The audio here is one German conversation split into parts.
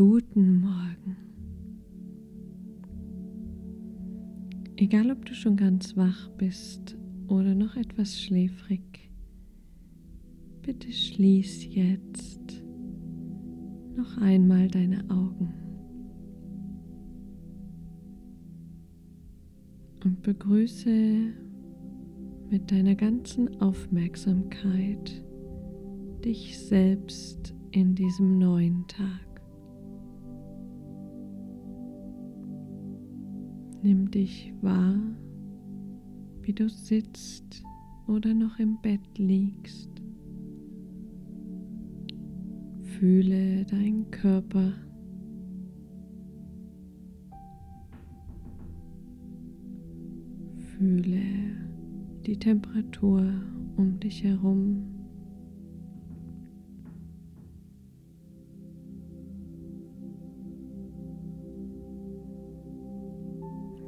Guten Morgen. Egal ob du schon ganz wach bist oder noch etwas schläfrig, bitte schließ jetzt noch einmal deine Augen und begrüße mit deiner ganzen Aufmerksamkeit dich selbst in diesem neuen Tag. Nimm dich wahr, wie du sitzt oder noch im Bett liegst. Fühle deinen Körper. Fühle die Temperatur um dich herum.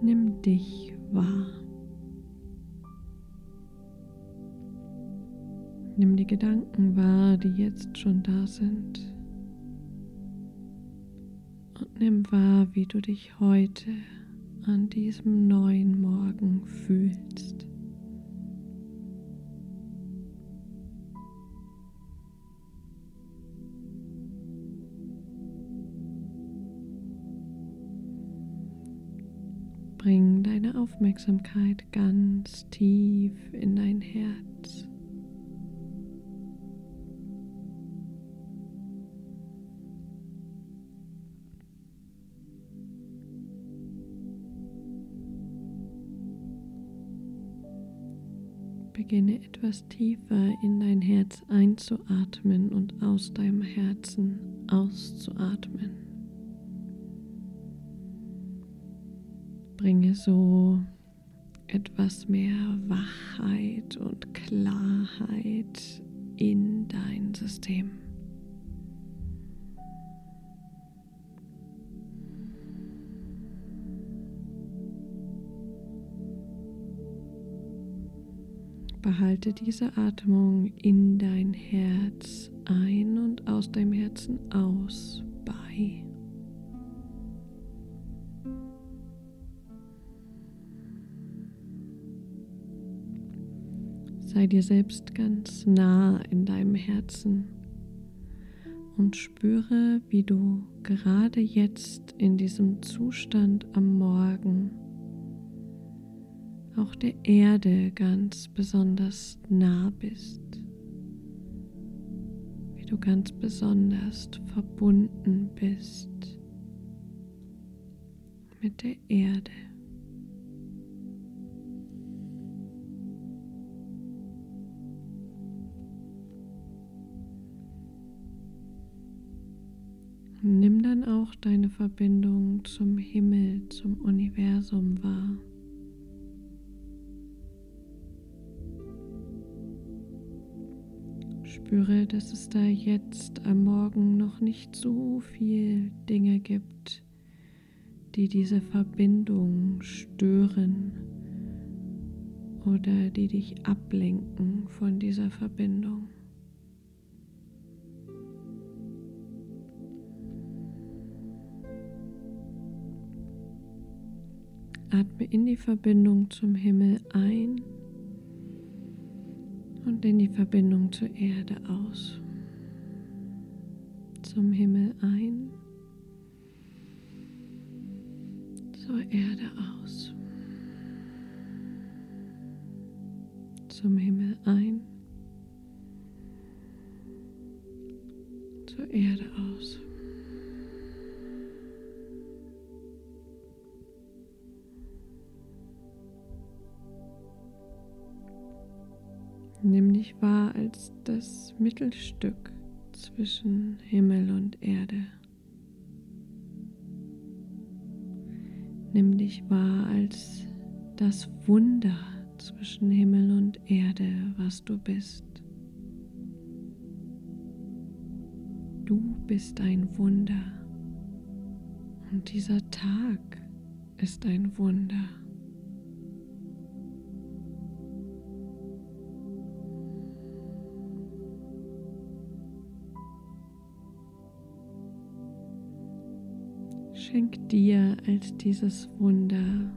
Nimm dich wahr. Nimm die Gedanken wahr, die jetzt schon da sind. Und nimm wahr, wie du dich heute an diesem neuen Morgen fühlst. Bring deine Aufmerksamkeit ganz tief in dein Herz. Beginne etwas tiefer in dein Herz einzuatmen und aus deinem Herzen auszuatmen. Bringe so etwas mehr Wachheit und Klarheit in dein System. Behalte diese Atmung in dein Herz ein und aus deinem Herzen aus bei. Sei dir selbst ganz nah in deinem Herzen und spüre, wie du gerade jetzt in diesem Zustand am Morgen auch der Erde ganz besonders nah bist, wie du ganz besonders verbunden bist mit der Erde. Nimm dann auch deine Verbindung zum Himmel, zum Universum wahr. Spüre, dass es da jetzt am Morgen noch nicht so viel Dinge gibt, die diese Verbindung stören oder die dich ablenken von dieser Verbindung. Atme in die Verbindung zum Himmel ein und in die Verbindung zur Erde aus. Zum Himmel ein, zur Erde aus. Zum Himmel ein, zur Erde aus. Nimm dich wahr als das Mittelstück zwischen Himmel und Erde. Nimm dich wahr als das Wunder zwischen Himmel und Erde, was du bist. Du bist ein Wunder und dieser Tag ist ein Wunder. Dir als dieses Wunder,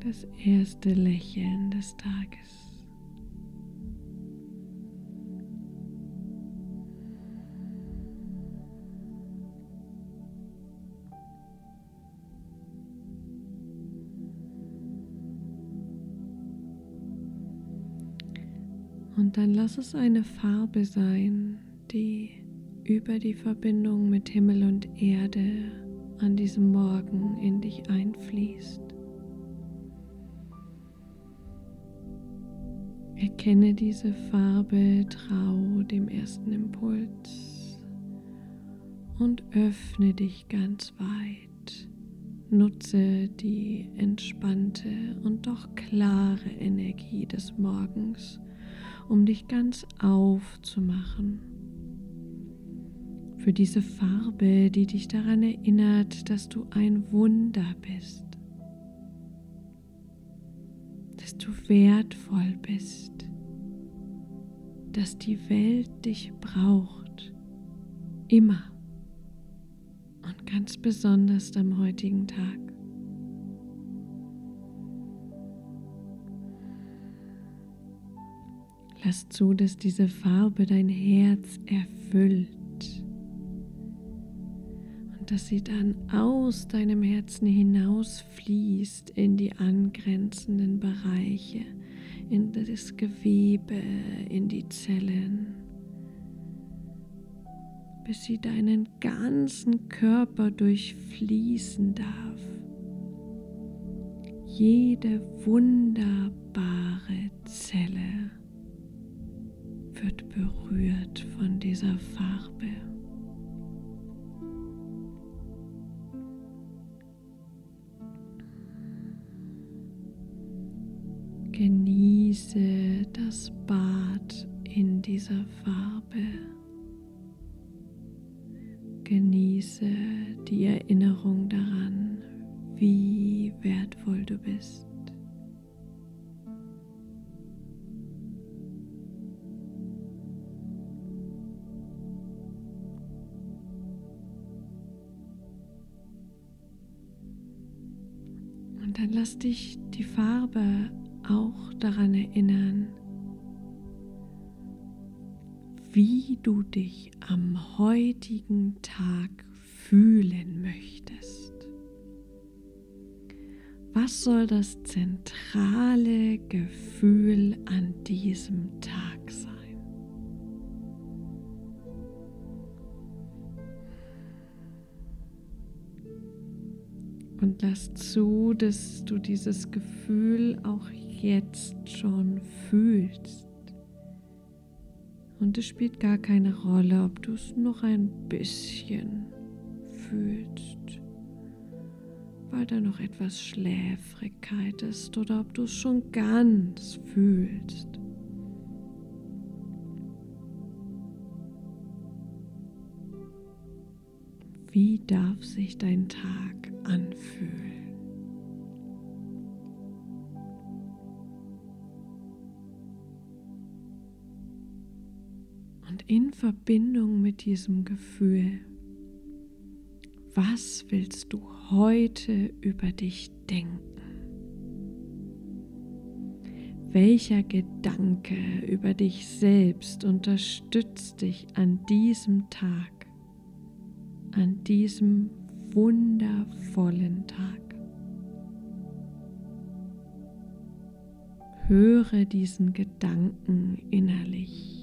das erste Lächeln des Tages. Und dann lass es eine Farbe sein, die über die Verbindung mit Himmel und Erde an diesem Morgen in dich einfließt. Erkenne diese Farbe, trau dem ersten Impuls und öffne dich ganz weit. Nutze die entspannte und doch klare Energie des Morgens um dich ganz aufzumachen. Für diese Farbe, die dich daran erinnert, dass du ein Wunder bist, dass du wertvoll bist, dass die Welt dich braucht, immer. Und ganz besonders am heutigen Tag. Lass zu, dass diese Farbe dein Herz erfüllt dass sie dann aus deinem Herzen hinausfließt in die angrenzenden Bereiche, in das Gewebe, in die Zellen, bis sie deinen ganzen Körper durchfließen darf. Jede wunderbare Zelle wird berührt von dieser Farbe. Genieße das Bad in dieser Farbe. Genieße die Erinnerung daran, wie wertvoll du bist. Und dann lass dich die Farbe auch daran erinnern, wie du dich am heutigen Tag fühlen möchtest. Was soll das zentrale Gefühl an diesem Tag sein? Und lass zu, dass du dieses Gefühl auch jetzt schon fühlst. Und es spielt gar keine Rolle, ob du es noch ein bisschen fühlst, weil da noch etwas Schläfrigkeit ist oder ob du es schon ganz fühlst. Wie darf sich dein Tag anfühlen? Und in Verbindung mit diesem Gefühl, was willst du heute über dich denken? Welcher Gedanke über dich selbst unterstützt dich an diesem Tag? an diesem wundervollen Tag. Höre diesen Gedanken innerlich.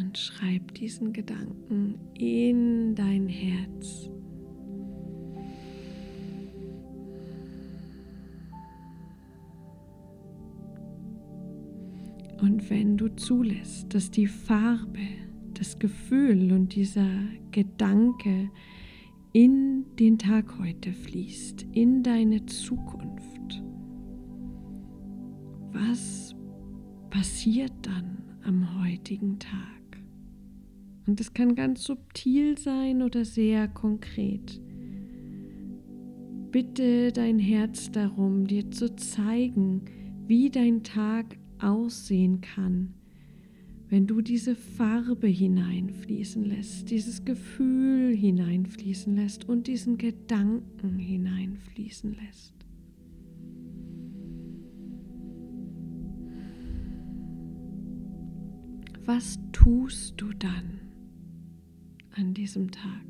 Und schreib diesen Gedanken in dein Herz. Und wenn du zulässt, dass die Farbe, das Gefühl und dieser Gedanke in den Tag heute fließt, in deine Zukunft, was passiert dann am heutigen Tag? Und es kann ganz subtil sein oder sehr konkret. Bitte dein Herz darum, dir zu zeigen, wie dein Tag aussehen kann, wenn du diese Farbe hineinfließen lässt, dieses Gefühl hineinfließen lässt und diesen Gedanken hineinfließen lässt. Was tust du dann an diesem Tag?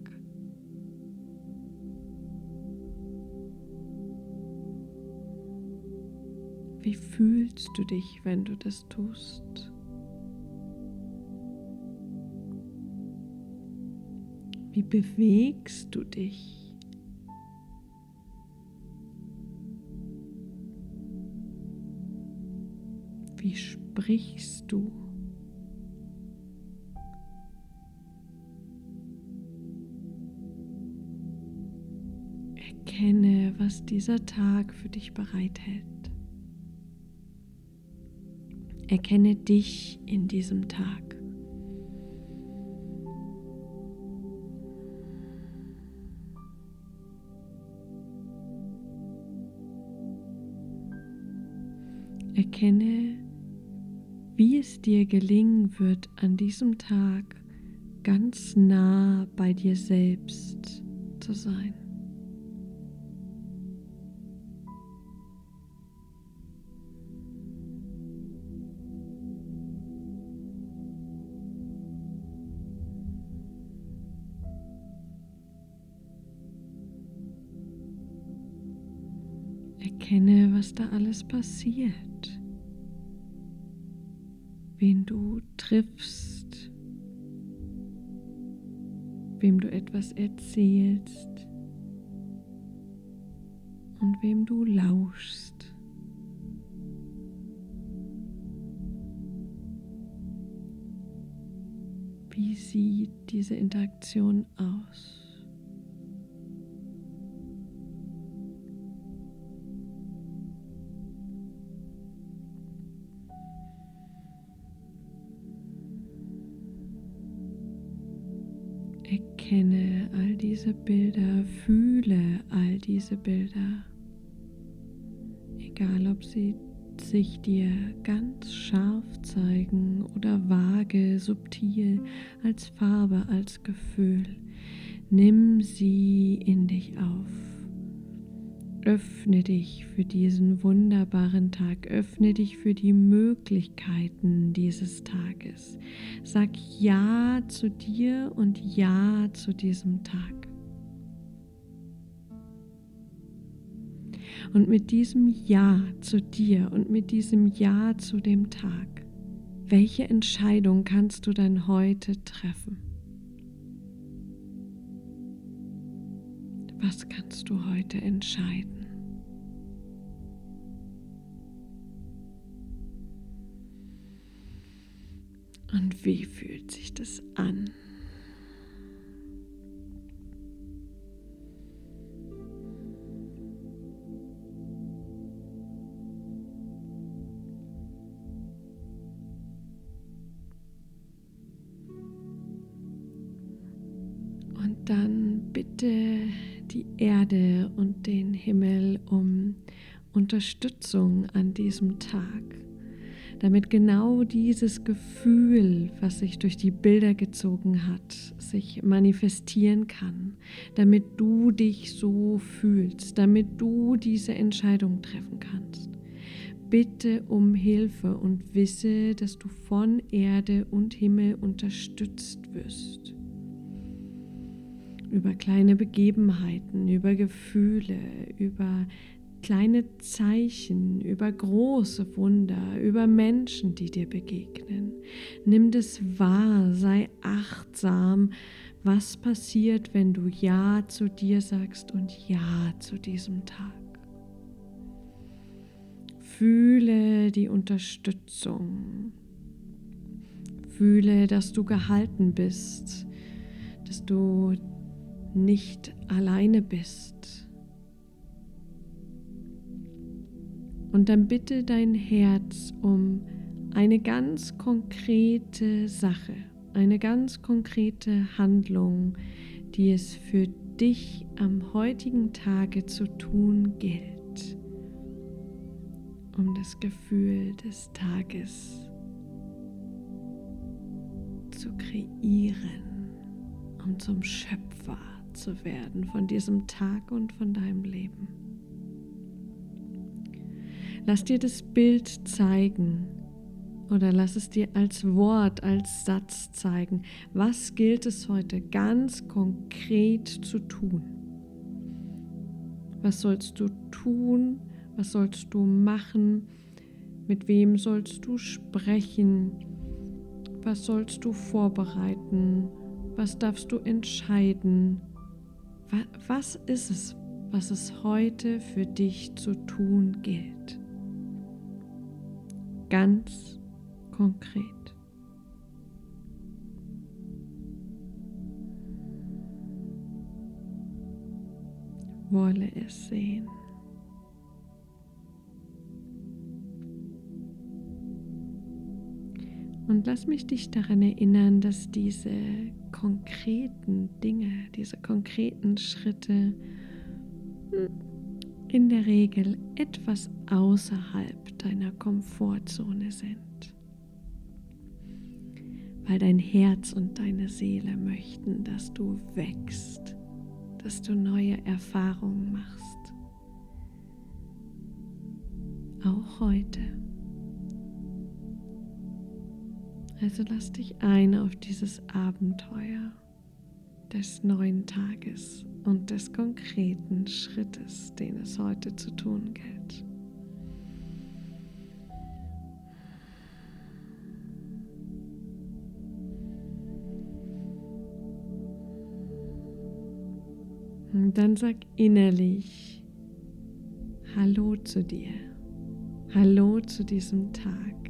Wie fühlst du dich, wenn du das tust? Wie bewegst du dich? Wie sprichst du? Was dieser Tag für dich bereithält. Erkenne dich in diesem Tag. Erkenne, wie es dir gelingen wird, an diesem Tag ganz nah bei dir selbst zu sein. Was da alles passiert, wen du triffst, wem du etwas erzählst und wem du lauschst. Wie sieht diese Interaktion aus? Diese Bilder, fühle all diese Bilder, egal ob sie sich dir ganz scharf zeigen oder vage, subtil, als Farbe, als Gefühl. Nimm sie in dich auf. Öffne dich für diesen wunderbaren Tag, öffne dich für die Möglichkeiten dieses Tages. Sag Ja zu dir und Ja zu diesem Tag. Und mit diesem Ja zu dir und mit diesem Ja zu dem Tag, welche Entscheidung kannst du dann heute treffen? Was kannst du heute entscheiden? Und wie fühlt sich das an? Bitte die Erde und den Himmel um Unterstützung an diesem Tag, damit genau dieses Gefühl, was sich durch die Bilder gezogen hat, sich manifestieren kann, damit du dich so fühlst, damit du diese Entscheidung treffen kannst. Bitte um Hilfe und wisse, dass du von Erde und Himmel unterstützt wirst über kleine Begebenheiten, über Gefühle, über kleine Zeichen, über große Wunder, über Menschen, die dir begegnen. Nimm das wahr, sei achtsam, was passiert, wenn du Ja zu dir sagst und Ja zu diesem Tag. Fühle die Unterstützung. Fühle, dass du gehalten bist, dass du nicht alleine bist. Und dann bitte dein Herz um eine ganz konkrete Sache, eine ganz konkrete Handlung, die es für dich am heutigen Tage zu tun gilt, um das Gefühl des Tages zu kreieren, um zum Schöpfer zu werden von diesem Tag und von deinem Leben. Lass dir das Bild zeigen oder lass es dir als Wort, als Satz zeigen. Was gilt es heute ganz konkret zu tun? Was sollst du tun? Was sollst du machen? Mit wem sollst du sprechen? Was sollst du vorbereiten? Was darfst du entscheiden? Was ist es, was es heute für dich zu tun gilt? Ganz konkret. Wolle es sehen. Und lass mich dich daran erinnern, dass diese konkreten Dinge, diese konkreten Schritte in der Regel etwas außerhalb deiner Komfortzone sind. Weil dein Herz und deine Seele möchten, dass du wächst, dass du neue Erfahrungen machst. Auch heute. Also lass dich ein auf dieses Abenteuer des neuen Tages und des konkreten Schrittes, den es heute zu tun gilt. Und dann sag innerlich Hallo zu dir. Hallo zu diesem Tag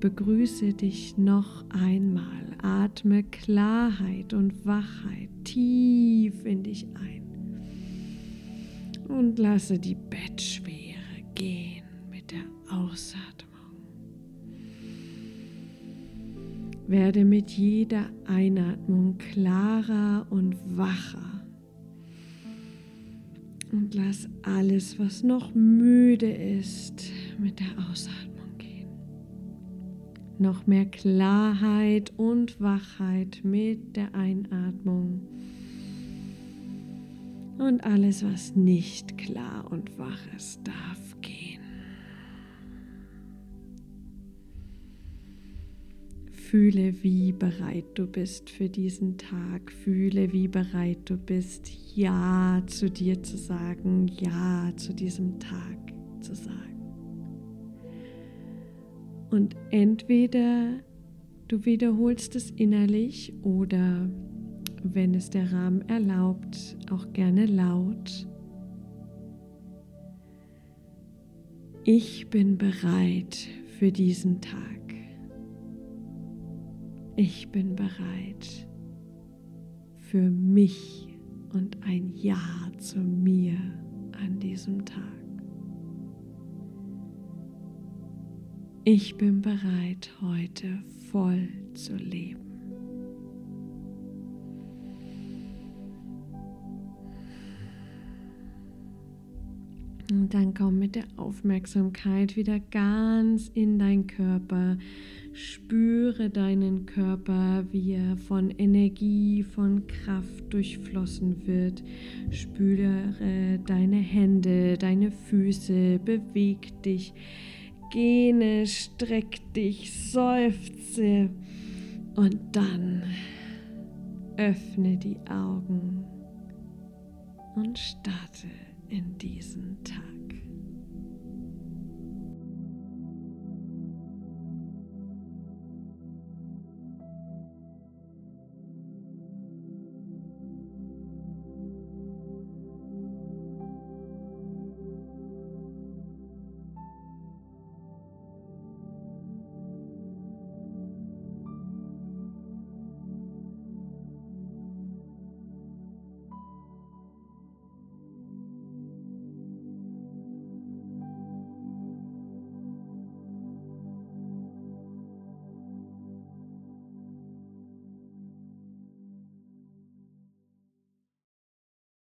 begrüße dich noch einmal. Atme Klarheit und Wachheit tief in dich ein. Und lasse die Bettschwere gehen mit der Ausatmung. Werde mit jeder Einatmung klarer und wacher. Und lass alles, was noch müde ist, mit der Ausatmung noch mehr Klarheit und Wachheit mit der Einatmung. Und alles, was nicht klar und wach ist, darf gehen. Fühle, wie bereit du bist für diesen Tag. Fühle, wie bereit du bist, Ja zu dir zu sagen, Ja zu diesem Tag zu sagen. Und entweder du wiederholst es innerlich oder, wenn es der Rahmen erlaubt, auch gerne laut. Ich bin bereit für diesen Tag. Ich bin bereit für mich und ein Ja zu mir an diesem Tag. Ich bin bereit, heute voll zu leben. Und dann komm mit der Aufmerksamkeit wieder ganz in deinen Körper. Spüre deinen Körper, wie er von Energie, von Kraft durchflossen wird. Spüre deine Hände, deine Füße, beweg dich Gene, streck dich, seufze und dann öffne die Augen und starte in diesen Tag.